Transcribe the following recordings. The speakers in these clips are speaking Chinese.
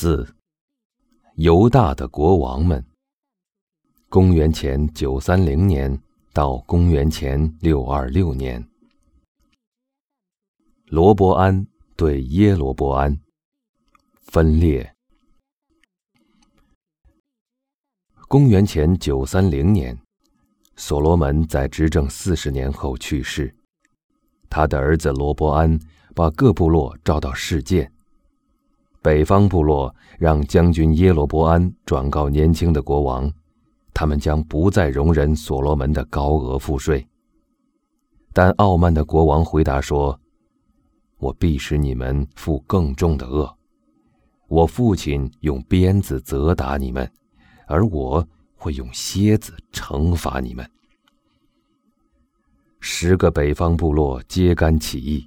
四，犹大的国王们。公元前九三零年到公元前六二六年，罗伯安对耶罗伯安分裂。公元前九三零年，所罗门在执政四十年后去世，他的儿子罗伯安把各部落召到世界。北方部落让将军耶罗伯安转告年轻的国王，他们将不再容忍所罗门的高额赋税。但傲慢的国王回答说：“我必使你们负更重的恶。我父亲用鞭子责打你们，而我会用蝎子惩罚你们。”十个北方部落揭竿起义，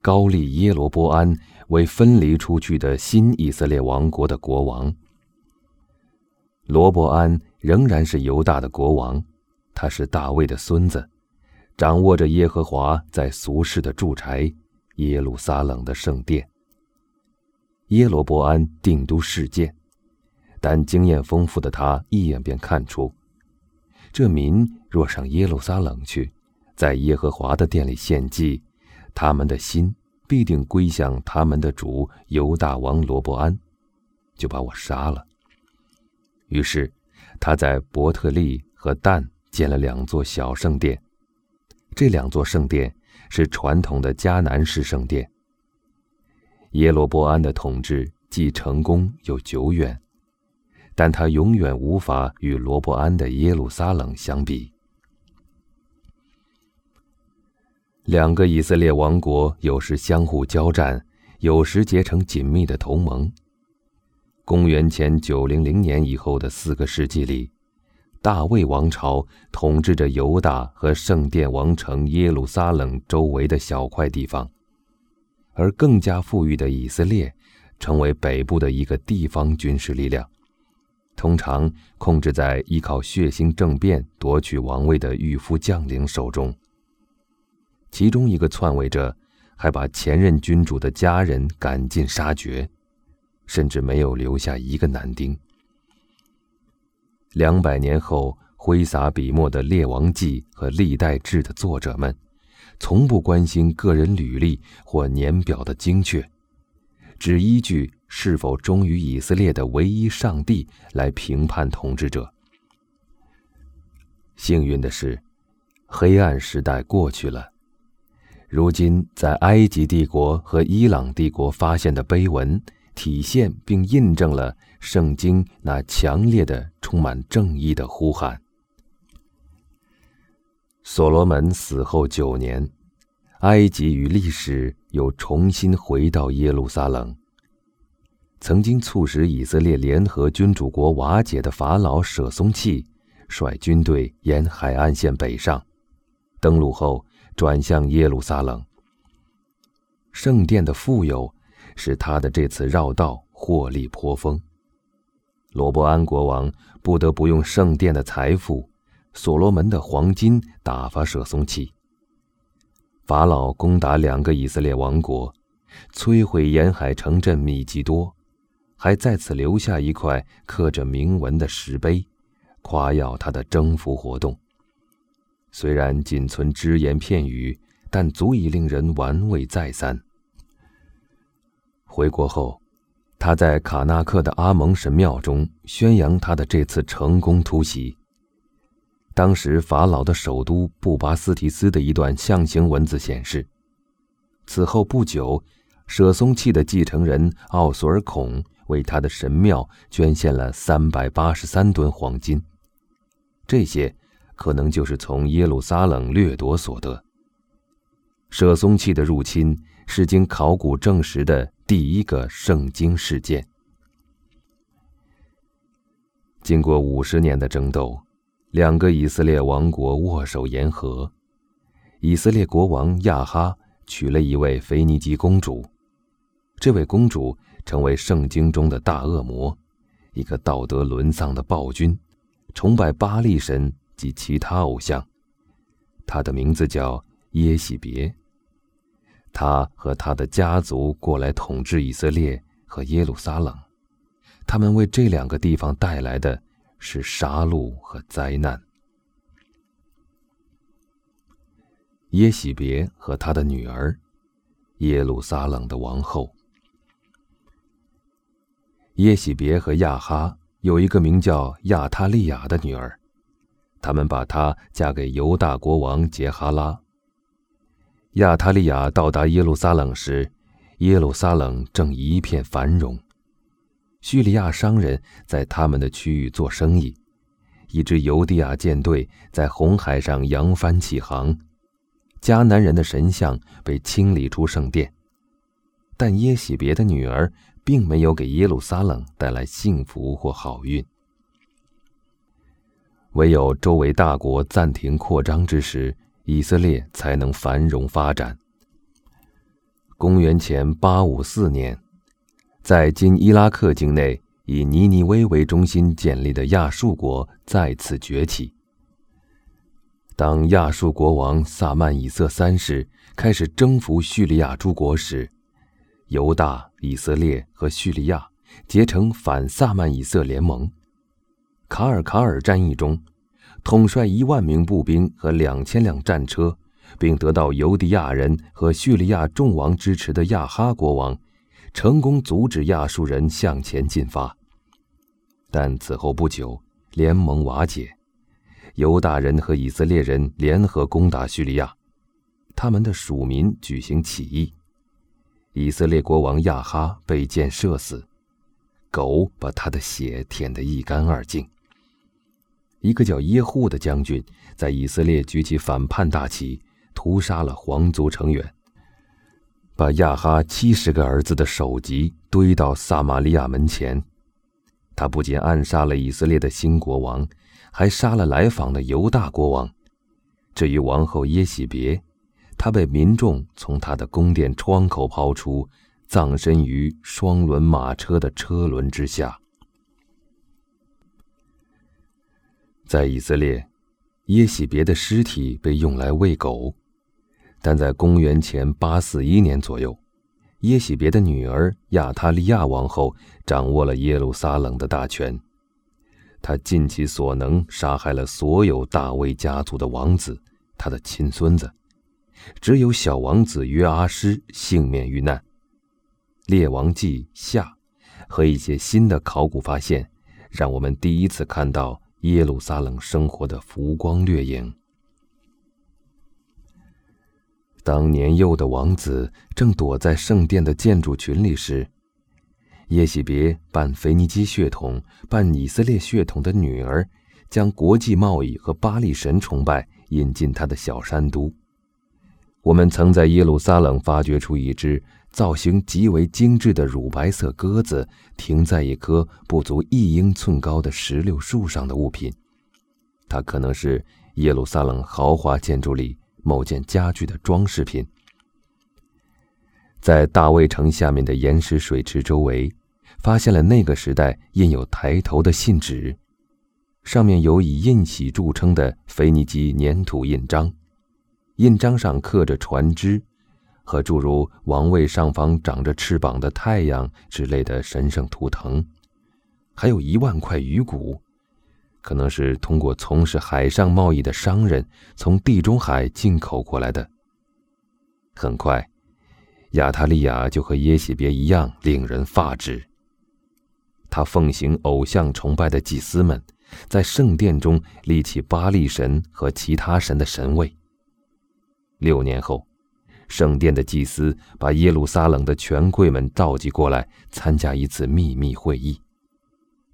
高丽耶罗伯安。为分离出去的新以色列王国的国王，罗伯安仍然是犹大的国王，他是大卫的孙子，掌握着耶和华在俗世的住宅——耶路撒冷的圣殿。耶罗伯安定都事件，但经验丰富的他一眼便看出，这民若上耶路撒冷去，在耶和华的殿里献祭，他们的心。必定归向他们的主犹大王罗伯安，就把我杀了。于是，他在伯特利和但建了两座小圣殿，这两座圣殿是传统的迦南式圣殿。耶罗伯安的统治既成功又久远，但他永远无法与罗伯安的耶路撒冷相比。两个以色列王国有时相互交战，有时结成紧密的同盟。公元前九零零年以后的四个世纪里，大卫王朝统治着犹大和圣殿王城耶路撒冷周围的小块地方，而更加富裕的以色列成为北部的一个地方军事力量，通常控制在依靠血腥政变夺取王位的御夫将领手中。其中一个篡位者，还把前任君主的家人赶尽杀绝，甚至没有留下一个男丁。两百年后，挥洒笔墨的《列王纪》和《历代志》的作者们，从不关心个人履历或年表的精确，只依据是否忠于以色列的唯一上帝来评判统治者。幸运的是，黑暗时代过去了。如今，在埃及帝国和伊朗帝国发现的碑文，体现并印证了圣经那强烈的、充满正义的呼喊。所罗门死后九年，埃及与历史又重新回到耶路撒冷。曾经促使以色列联合君主国瓦解的法老舍松契，率军队沿海岸线北上，登陆后。转向耶路撒冷。圣殿的富有使他的这次绕道获利颇丰。罗伯安国王不得不用圣殿的财富、所罗门的黄金打发舍松契。法老攻打两个以色列王国，摧毁沿海城镇米吉多，还在此留下一块刻着铭文的石碑，夸耀他的征服活动。虽然仅存只言片语，但足以令人玩味再三。回国后，他在卡纳克的阿蒙神庙中宣扬他的这次成功突袭。当时法老的首都布巴斯提斯的一段象形文字显示，此后不久，舍松契的继承人奥索尔孔为他的神庙捐献了三百八十三吨黄金。这些。可能就是从耶路撒冷掠夺所得。舍松契的入侵是经考古证实的第一个圣经事件。经过五十年的争斗，两个以色列王国握手言和。以色列国王亚哈娶了一位腓尼基公主，这位公主成为圣经中的大恶魔，一个道德沦丧的暴君，崇拜巴利神。及其他偶像，他的名字叫耶喜别。他和他的家族过来统治以色列和耶路撒冷。他们为这两个地方带来的是杀戮和灾难。耶喜别和他的女儿，耶路撒冷的王后。耶喜别和亚哈有一个名叫亚他利亚的女儿，他们把她嫁给犹大国王杰哈拉。亚他利亚到达耶路撒冷时，耶路撒冷正一片繁荣，叙利亚商人在他们的区域做生意，一支犹地亚舰队在红海上扬帆起航。迦南人的神像被清理出圣殿，但耶喜别的女儿并没有给耶路撒冷带来幸福或好运。唯有周围大国暂停扩张之时，以色列才能繁荣发展。公元前八五四年，在今伊拉克境内以尼尼微为中心建立的亚述国再次崛起。当亚述国王萨曼以色三世开始征服叙利亚诸国时，犹大、以色列和叙利亚结成反萨曼以色联盟。卡尔卡尔战役中，统帅一万名步兵和两千辆战车，并得到犹迪亚人和叙利亚众王支持的亚哈国王，成功阻止亚述人向前进发。但此后不久，联盟瓦解。犹大人和以色列人联合攻打叙利亚，他们的属民举行起义，以色列国王亚哈被箭射死，狗把他的血舔得一干二净。一个叫耶户的将军在以色列举起反叛大旗，屠杀了皇族成员，把亚哈七十个儿子的首级堆到撒玛利亚门前。他不仅暗杀了以色列的新国王。还杀了来访的犹大国王。至于王后耶喜别，她被民众从她的宫殿窗口抛出，葬身于双轮马车的车轮之下。在以色列，耶喜别的尸体被用来喂狗，但在公元前八四一年左右，耶喜别的女儿亚他利亚王后掌握了耶路撒冷的大权。他尽其所能杀害了所有大卫家族的王子，他的亲孙子，只有小王子约阿施幸免于难。《列王记下》和一些新的考古发现，让我们第一次看到耶路撒冷生活的浮光掠影。当年幼的王子正躲在圣殿的建筑群里时。耶喜别半腓尼基血统、半以色列血统的女儿，将国际贸易和巴利神崇拜引进他的小山都。我们曾在耶路撒冷发掘出一只造型极为精致的乳白色鸽子，停在一棵不足一英寸高的石榴树上的物品。它可能是耶路撒冷豪华建筑里某件家具的装饰品。在大卫城下面的岩石水池周围。发现了那个时代印有抬头的信纸，上面有以印玺著称的腓尼基粘土印章，印章上刻着船只，和诸如王位上方长着翅膀的太阳之类的神圣图腾，还有一万块鱼骨，可能是通过从事海上贸易的商人从地中海进口过来的。很快，亚塔利亚就和耶喜别一样令人发指。他奉行偶像崇拜的祭司们，在圣殿中立起巴利神和其他神的神位。六年后，圣殿的祭司把耶路撒冷的权贵们召集过来参加一次秘密会议。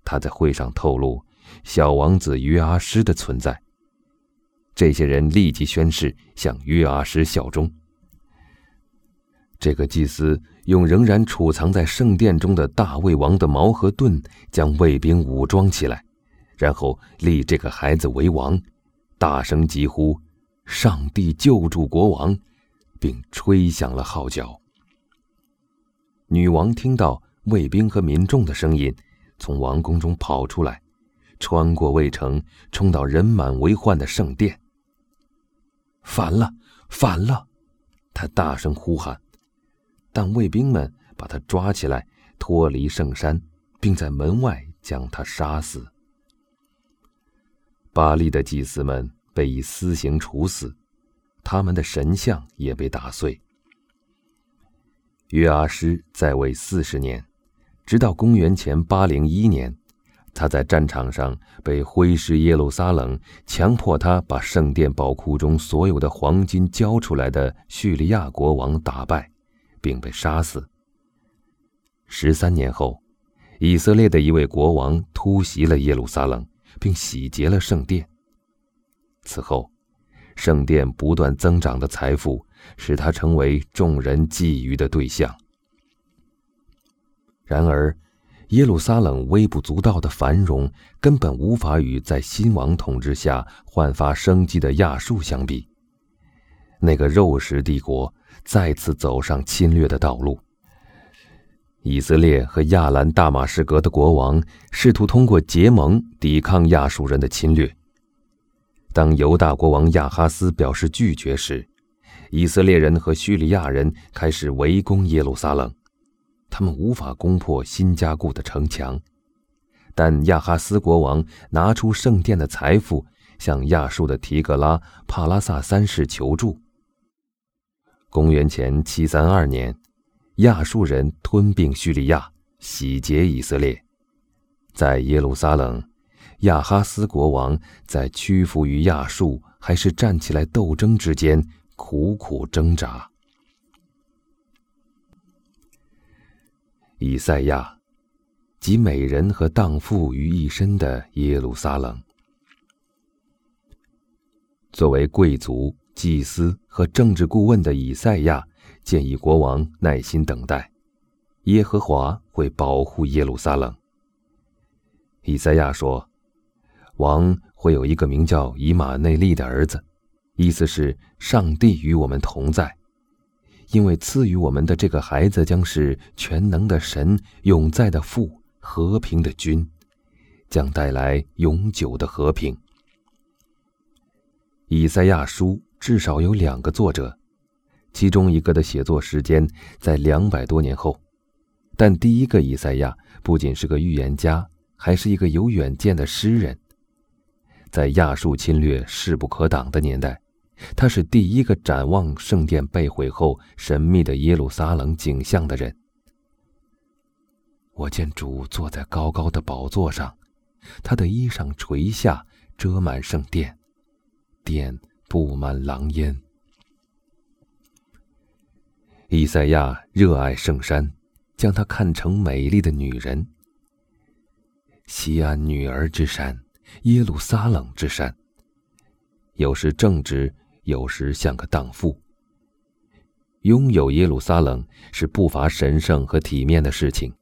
他在会上透露小王子约阿施的存在。这些人立即宣誓向约阿施效忠。这个祭司用仍然储藏在圣殿中的大卫王的矛和盾，将卫兵武装起来，然后立这个孩子为王，大声疾呼：“上帝救助国王！”并吹响了号角。女王听到卫兵和民众的声音，从王宫中跑出来，穿过卫城，冲到人满为患的圣殿。反了，反了！她大声呼喊。但卫兵们把他抓起来，脱离圣山，并在门外将他杀死。巴利的祭司们被以私刑处死，他们的神像也被打碎。约阿施在位四十年，直到公元前八零一年，他在战场上被挥师耶路撒冷，强迫他把圣殿宝库中所有的黄金交出来的叙利亚国王打败，并被杀死。十三年后，以色列的一位国王突袭了耶路撒冷，并洗劫了圣殿。此后，圣殿不断增长的财富。使他成为众人觊觎的对象。然而，耶路撒冷微不足道的繁荣根本无法与在新王统治下焕发生机的亚述相比。那个肉食帝国再次走上侵略的道路。以色列和亚兰大马士革的国王试图通过结盟抵抗亚述人的侵略。当犹大国王亚哈斯表示拒绝时，以色列人和叙利亚人开始围攻耶路撒冷，他们无法攻破新加固的城墙，但亚哈斯国王拿出圣殿的财富，向亚述的提格拉帕拉萨三世求助。公元前七三二年，亚述人吞并叙利亚，洗劫以色列，在耶路撒冷，亚哈斯国王在屈服于亚述还是站起来斗争之间。苦苦挣扎。以赛亚，集美人和荡妇于一身的耶路撒冷。作为贵族、祭司和政治顾问的以赛亚，建议国王耐心等待，耶和华会保护耶路撒冷。以赛亚说，王会有一个名叫以马内利的儿子。意思是上帝与我们同在，因为赐予我们的这个孩子将是全能的神、永在的父、和平的君，将带来永久的和平。以赛亚书至少有两个作者，其中一个的写作时间在两百多年后，但第一个以赛亚不仅是个预言家，还是一个有远见的诗人。在亚述侵略势不可挡的年代。他是第一个展望圣殿被毁后神秘的耶路撒冷景象的人。我见主坐在高高的宝座上，他的衣裳垂下，遮满圣殿，殿布满狼烟。以赛亚热爱圣山，将它看成美丽的女人。西安女儿之山，耶路撒冷之山。有时正直。有时像个荡妇。拥有耶路撒冷是不乏神圣和体面的事情，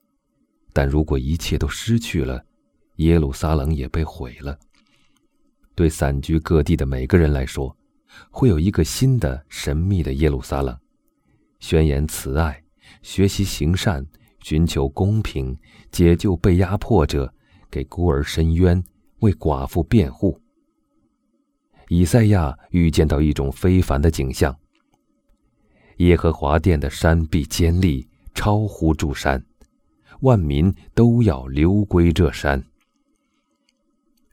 但如果一切都失去了，耶路撒冷也被毁了。对散居各地的每个人来说，会有一个新的神秘的耶路撒冷，宣言慈爱，学习行善，寻求公平，解救被压迫者，给孤儿伸冤，为寡妇辩护。以赛亚预见到一种非凡的景象：耶和华殿的山壁坚立，超乎诸山，万民都要流归这山。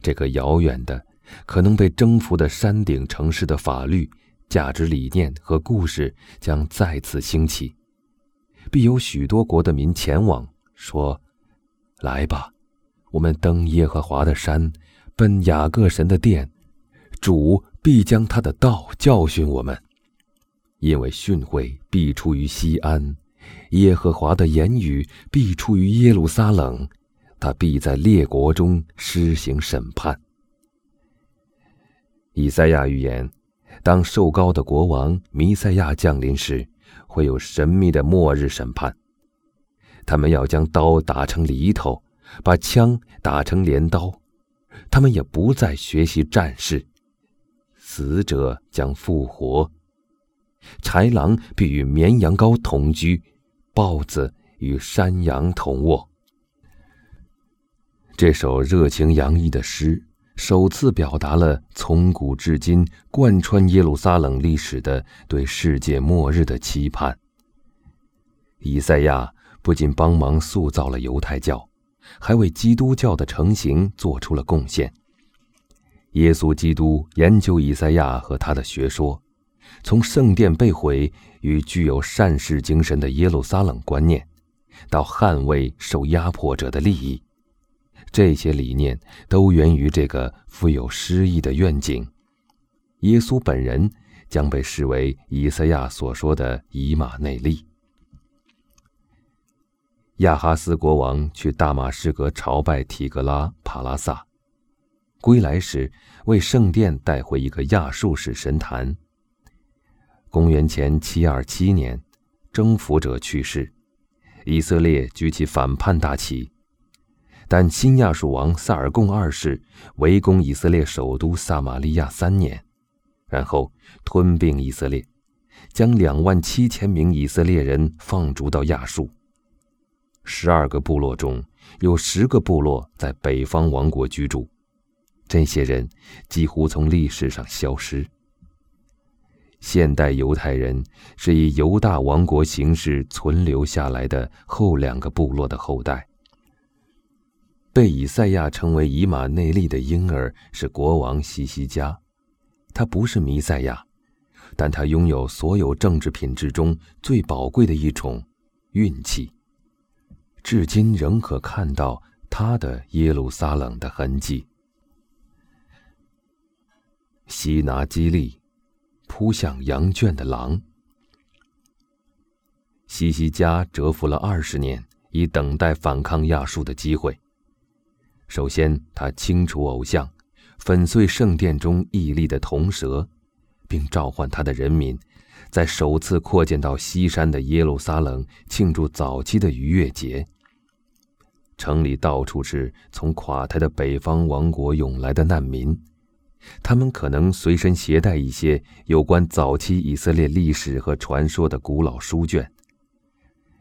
这个遥远的、可能被征服的山顶城市的法律、价值理念和故事将再次兴起，必有许多国的民前往，说：“来吧，我们登耶和华的山，奔雅各神的殿。”主必将他的道教训我们，因为训诲必出于西安，耶和华的言语必出于耶路撒冷，他必在列国中施行审判。以赛亚预言，当瘦高的国王弥赛亚降临时，会有神秘的末日审判。他们要将刀打成犁头，把枪打成镰刀，他们也不再学习战事。死者将复活，豺狼必与绵羊羔同居，豹子与山羊同卧。这首热情洋溢的诗，首次表达了从古至今贯穿耶路撒冷历史的对世界末日的期盼。以赛亚不仅帮忙塑造了犹太教，还为基督教的成型做出了贡献。耶稣基督研究以赛亚和他的学说，从圣殿被毁与具有善事精神的耶路撒冷观念，到捍卫受压迫者的利益，这些理念都源于这个富有诗意的愿景。耶稣本人将被视为以赛亚所说的以马内利。亚哈斯国王去大马士革朝拜提格拉帕拉萨，归来时为圣殿带回一个亚述式神坛。公元前七二七年，征服者去世，以色列举起反叛大旗，但新亚述王萨尔贡二世围攻以色列首都撒马利亚三年，然后吞并以色列，将两万七千名以色列人放逐到亚述。十二个部落中有十个部落在北方王国居住，这些人几乎从历史上消失。现代犹太人是以犹大王国形式存留下来的后两个部落的后代。被以赛亚称为以马内利的婴儿是国王西西加，他不是弥赛亚，但他拥有所有政治品质中最宝贵的一种——运气。至今仍可看到他的耶路撒冷的痕迹。西拿基利，扑向羊圈的狼。西西加蛰伏了二十年，以等待反抗亚述的机会。首先，他清除偶像，粉碎圣殿中屹立的铜蛇，并召唤他的人民，在首次扩建到西山的耶路撒冷庆祝早期的逾越节。城里到处是从垮台的北方王国涌来的难民，他们可能随身携带一些有关早期以色列历史和传说的古老书卷。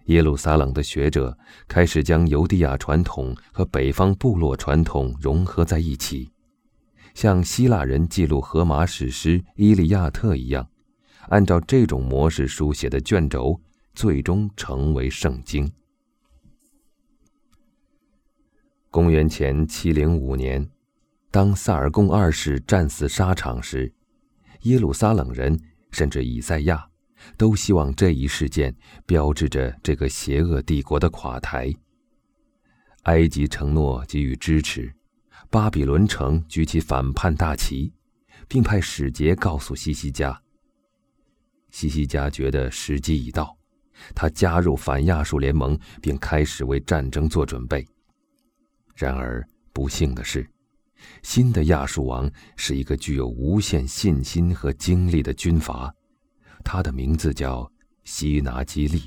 耶路撒冷的学者开始将犹地亚传统和北方部落传统融合在一起，像希腊人记录荷马史诗《伊利亚特》一样，按照这种模式书写的卷轴，最终成为圣经。公元前七零五年，当萨尔贡二世战死沙场时，耶路撒冷人甚至以赛亚都希望这一事件标志着这个邪恶帝国的垮台。埃及承诺给予支持，巴比伦城举起反叛大旗，并派使节告诉西西加。西西加觉得时机已到，他加入反亚述联盟，并开始为战争做准备。然而，不幸的是，新的亚述王是一个具有无限信心和精力的军阀，他的名字叫西拿基利。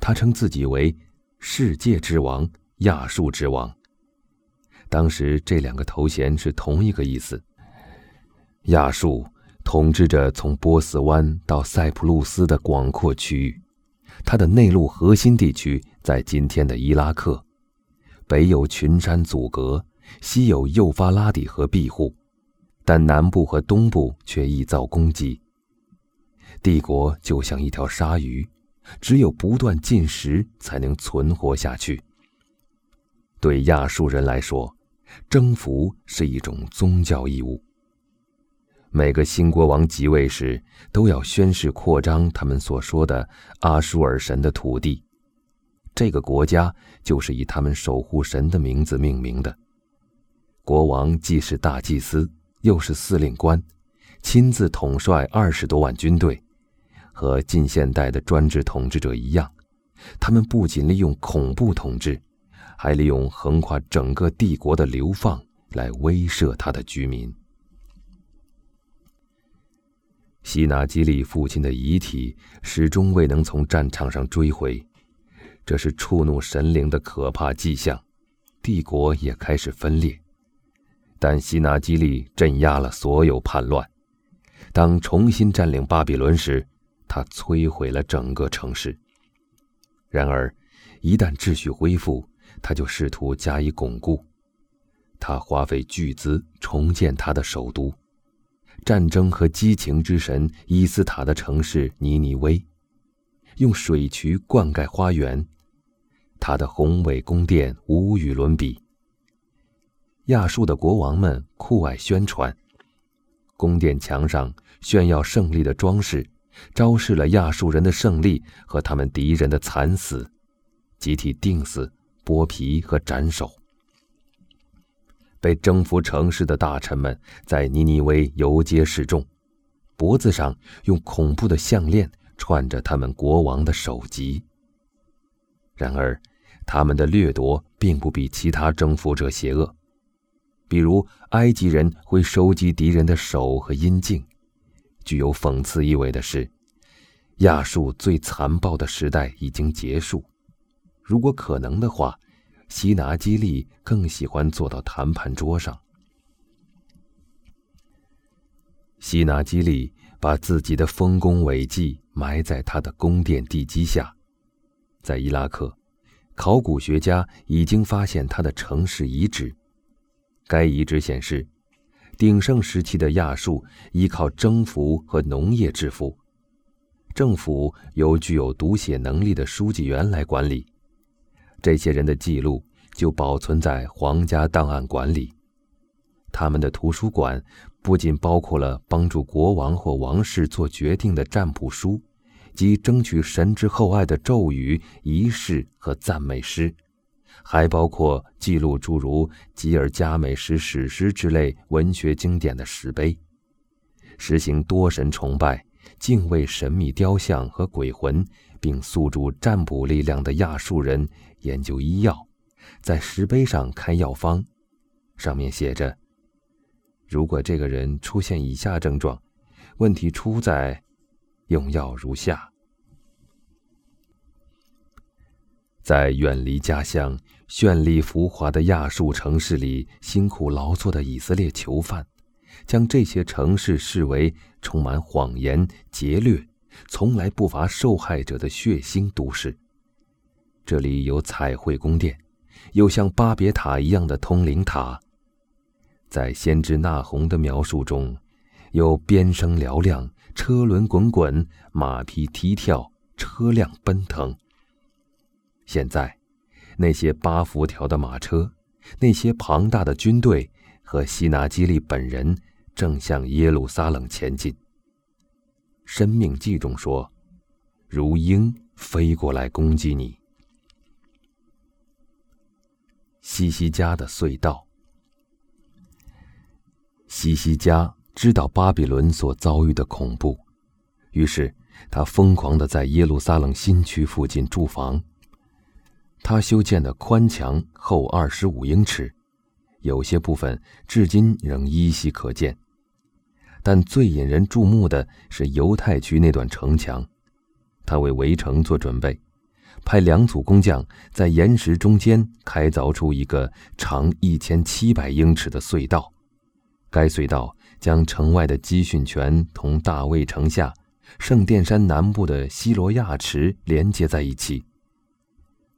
他称自己为“世界之王”“亚述之王”。当时，这两个头衔是同一个意思。亚述统治着从波斯湾到塞浦路斯的广阔区域，它的内陆核心地区在今天的伊拉克。北有群山阻隔，西有幼发拉底河庇护，但南部和东部却易遭攻击。帝国就像一条鲨鱼，只有不断进食才能存活下去。对亚述人来说，征服是一种宗教义务。每个新国王即位时，都要宣誓扩张他们所说的阿舒尔神的土地。这个国家就是以他们守护神的名字命名的。国王既是大祭司，又是司令官，亲自统帅二十多万军队，和近现代的专制统治者一样，他们不仅利用恐怖统治，还利用横跨整个帝国的流放来威慑他的居民。希纳基利父亲的遗体始终未能从战场上追回。这是触怒神灵的可怕迹象，帝国也开始分裂。但希纳基利镇压了所有叛乱。当重新占领巴比伦时，他摧毁了整个城市。然而，一旦秩序恢复，他就试图加以巩固。他花费巨资重建他的首都——战争和激情之神伊斯塔的城市尼尼微，用水渠灌溉花园。他的宏伟宫殿无与伦比。亚述的国王们酷爱宣传，宫殿墙上炫耀胜利的装饰，昭示了亚述人的胜利和他们敌人的惨死，集体钉死、剥皮和斩首。被征服城市的大臣们在尼尼微游街示众，脖子上用恐怖的项链串着他们国王的首级。然而，他们的掠夺并不比其他征服者邪恶。比如，埃及人会收集敌人的手和阴茎。具有讽刺意味的是，亚述最残暴的时代已经结束。如果可能的话。西拿基利更喜欢坐到谈判桌上。西拿基利把自己的丰功伟绩埋在他的宫殿地基下，在伊拉克，考古学家已经发现他的城市遗址。该遗址显示，鼎盛时期的亚述依靠征服和农业致富，政府由具有读写能力的书记员来管理。这些人的记录就保存在皇家档案馆里。他们的图书馆不仅包括了帮助国王或王室做决定的占卜书，及争取神之厚爱的咒语、仪式和赞美诗，还包括记录诸如吉尔加美什史诗之类文学经典的石碑。实行多神崇拜、敬畏神秘雕像和鬼魂，并诉诸占卜力量的亚述人。研究医药，在石碑上开药方，上面写着：“如果这个人出现以下症状，问题出在用药如下。”在远离家乡、绚丽浮华的亚述城市里辛苦劳作的以色列囚犯，将这些城市视为充满谎言、劫掠、从来不乏受害者的血腥都市。这里有彩绘宫殿，有像巴别塔一样的通灵塔。在先知纳洪的描述中，有鞭声嘹亮、车轮滚滚、马匹踢跳、车辆奔腾。现在，那些八辐条的马车，那些庞大的军队和希纳基利本人正向耶路撒冷前进。《生命记》中说：“如鹰飞过来攻击你。”西西家的隧道。西西家知道巴比伦所遭遇的恐怖，于是他疯狂的在耶路撒冷新区附近筑房。他修建的宽墙厚二十五英尺，有些部分至今仍依稀可见。但最引人注目的是犹太区那段城墙，他为围城做准备。派两组工匠在岩石中间开凿出一个长一千七百英尺的隧道，该隧道将城外的基训泉同大卫城下、圣殿山南部的希罗亚池连接在一起。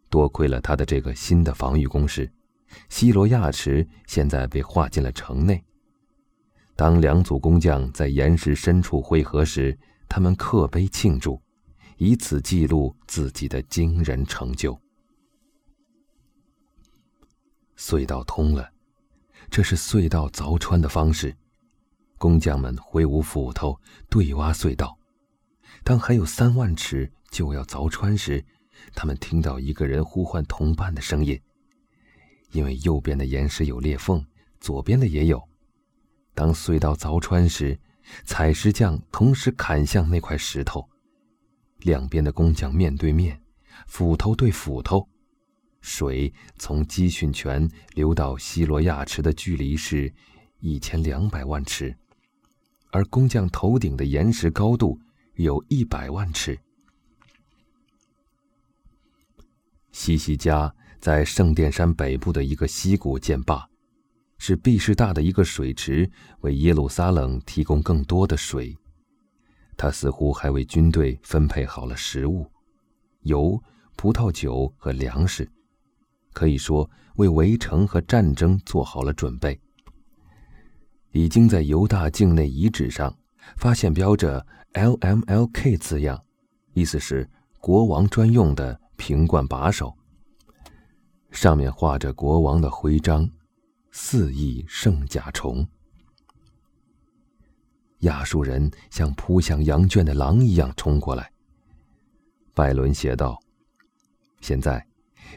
多亏了他的这个新的防御工事，希罗亚池现在被划进了城内。当两组工匠在岩石深处汇合时，他们刻碑庆祝。以此记录自己的惊人成就。隧道通了，这是隧道凿穿的方式。工匠们挥舞斧头对挖隧道。当还有三万尺就要凿穿时，他们听到一个人呼唤同伴的声音。因为右边的岩石有裂缝，左边的也有。当隧道凿穿时，采石匠同时砍向那块石头。两边的工匠面对面，斧头对斧头。水从基训泉流到希罗亚池的距离是一千两百万尺，而工匠头顶的岩石高度有一百万尺。西西家在圣殿山北部的一个溪谷建坝，是毕士大的一个水池，为耶路撒冷提供更多的水。他似乎还为军队分配好了食物、油、葡萄酒和粮食，可以说为围城和战争做好了准备。已经在犹大境内遗址上发现标着 “LMLK” 字样，意思是国王专用的瓶罐把手，上面画着国王的徽章，四翼圣甲虫。亚述人像扑向羊圈的狼一样冲过来。拜伦写道：“现在，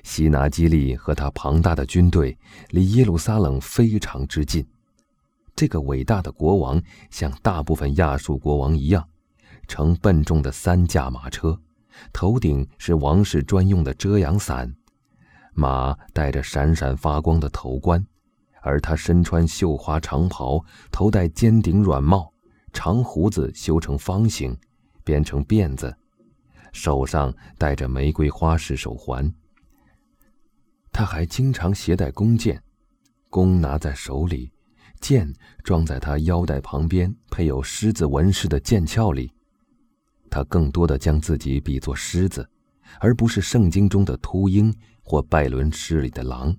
西拿基利和他庞大的军队离耶路撒冷非常之近。这个伟大的国王像大部分亚述国王一样，乘笨重的三驾马车，头顶是王室专用的遮阳伞，马戴着闪闪发光的头冠，而他身穿绣花长袍，头戴尖顶软帽，长胡子修成方形，编成辫子。”手上戴着玫瑰花式手环。他还经常携带弓箭，弓拿在手里，箭装在他腰带旁边配有狮子纹饰的剑鞘里。他更多的将自己比作狮子，而不是圣经中的秃鹰或拜伦诗里的狼。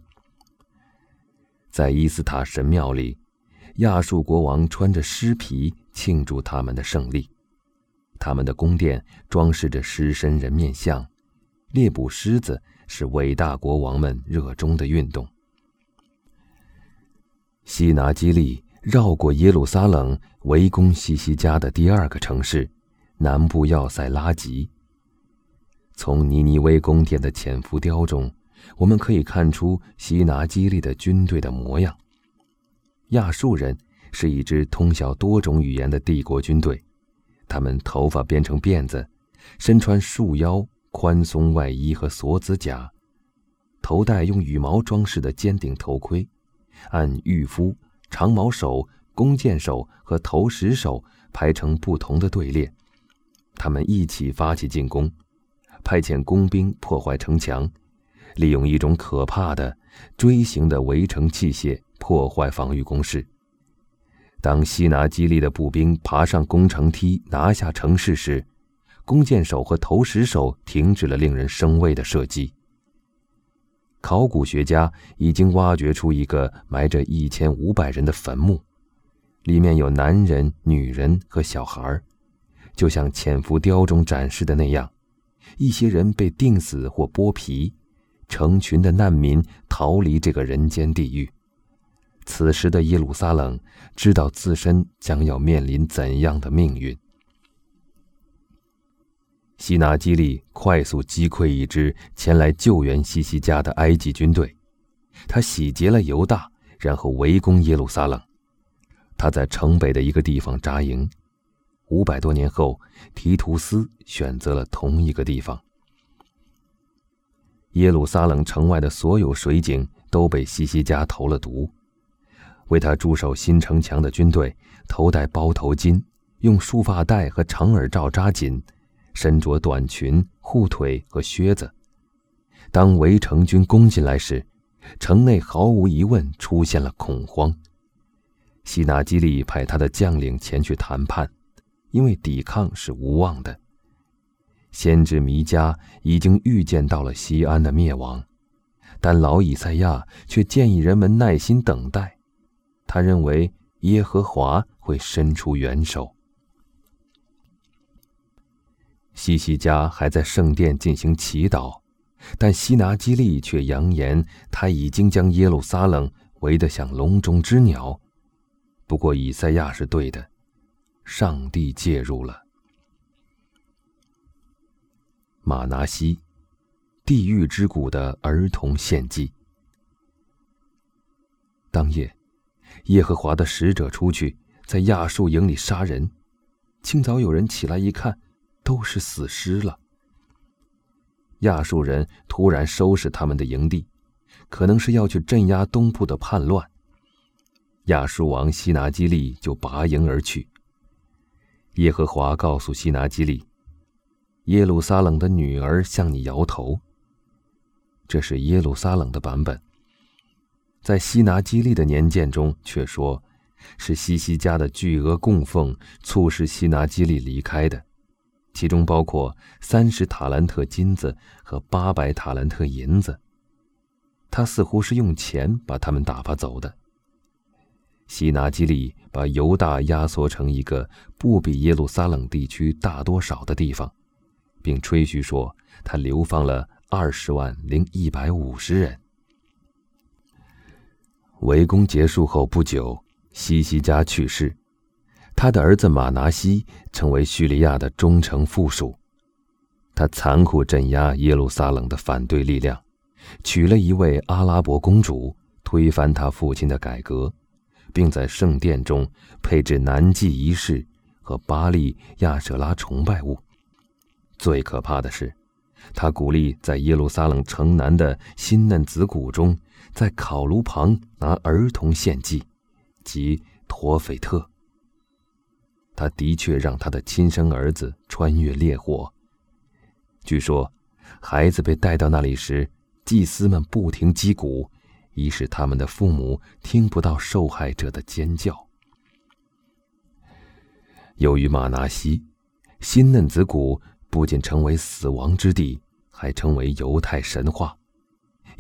在伊斯塔神庙里，亚述国王穿着狮皮庆祝他们的胜利。他们的宫殿装饰着狮身人面像，猎捕狮子是伟大国王们热衷的运动。西拿基利绕过耶路撒冷，围攻西西家的第二个城市——南部要塞拉吉。从尼尼微宫殿的浅浮雕中，我们可以看出西拿基利的军队的模样。亚述人是一支通晓多种语言的帝国军队。他们头发编成辫子，身穿束腰宽松外衣和锁子甲，头戴用羽毛装饰的尖顶头盔，按御夫、长矛手、弓箭手和投石手排成不同的队列。他们一起发起进攻，派遣工兵破坏城墙，利用一种可怕的锥形的围城器械破坏防御工事。当西拿基利的步兵爬上攻城梯，拿下城市时，弓箭手和投石手停止了令人生畏的射击。考古学家已经挖掘出一个埋着一千五百人的坟墓，里面有男人、女人和小孩儿，就像潜伏雕中展示的那样，一些人被钉死或剥皮，成群的难民逃离这个人间地狱。此时的耶路撒冷知道自身将要面临怎样的命运。希纳基利快速击溃一支前来救援西西家的埃及军队，他洗劫了犹大，然后围攻耶路撒冷。他在城北的一个地方扎营。五百多年后，提图斯选择了同一个地方。耶路撒冷城外的所有水井都被西西家投了毒。为他驻守新城墙的军队，头戴包头巾，用束发带和长耳罩扎紧，身着短裙、护腿和靴子。当围城军攻进来时，城内毫无疑问出现了恐慌。西纳基利派他的将领前去谈判，因为抵抗是无望的。先知弥迦已经预见到了西安的灭亡，但老以赛亚却建议人们耐心等待。他认为耶和华会伸出援手。西西家还在圣殿进行祈祷，但西拿基利却扬言他已经将耶路撒冷围得像笼中之鸟。不过以赛亚是对的，上帝介入了。马拿西，地狱之谷的儿童献祭。当夜。耶和华的使者出去，在亚述营里杀人。清早有人起来一看，都是死尸了。亚述人突然收拾他们的营地，可能是要去镇压东部的叛乱。亚述王西拿基利就拔营而去。耶和华告诉西拿基利：“耶路撒冷的女儿向你摇头。”这是耶路撒冷的版本。在西拿基利的年鉴中，却说是西西家的巨额供奉促使西拿基利离开的，其中包括三十塔兰特金子和八百塔兰特银子。他似乎是用钱把他们打发走的。西拿基利把犹大压缩成一个不比耶路撒冷地区大多少的地方，并吹嘘说他流放了二十万零一百五十人。围攻结束后不久，西西加去世，他的儿子马拿西成为叙利亚的忠诚附属。他残酷镇压耶路撒冷的反对力量，娶了一位阿拉伯公主，推翻他父亲的改革，并在圣殿中配置南祭仪式和巴利亚舍拉崇拜物。最可怕的是，他鼓励在耶路撒冷城南的新嫩子谷中，在烤炉旁拿儿童献祭，即陀斐特。他的确让他的亲生儿子穿越烈火。据说，孩子被带到那里时，祭司们不停击鼓，以使他们的父母听不到受害者的尖叫。由于马拿西，新嫩子谷不仅成为死亡之地，还成为犹太神话，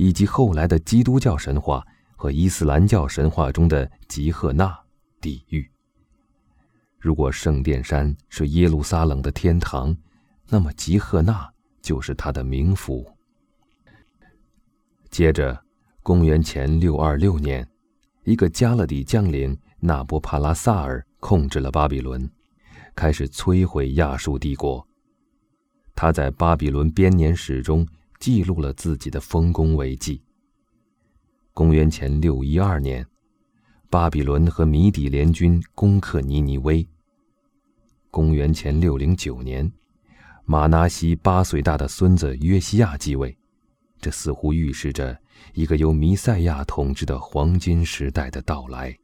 以及后来的基督教神话和伊斯兰教神话中的吉赫纳地狱。如果圣殿山是耶路撒冷的天堂，那么吉赫纳就是他的冥府。接着，公元前六二六年，一个加勒底将领纳波帕拉萨尔控制了巴比伦，开始摧毁亚述帝国。他在巴比伦编年史中记录了自己的丰功伟绩。公元前六一二年，巴比伦和米底联军攻克尼尼微。公元前六零九年。马拿西八岁大的孙子约西亚继位，这似乎预示着一个由弥赛亚统治的黄金时代的到来。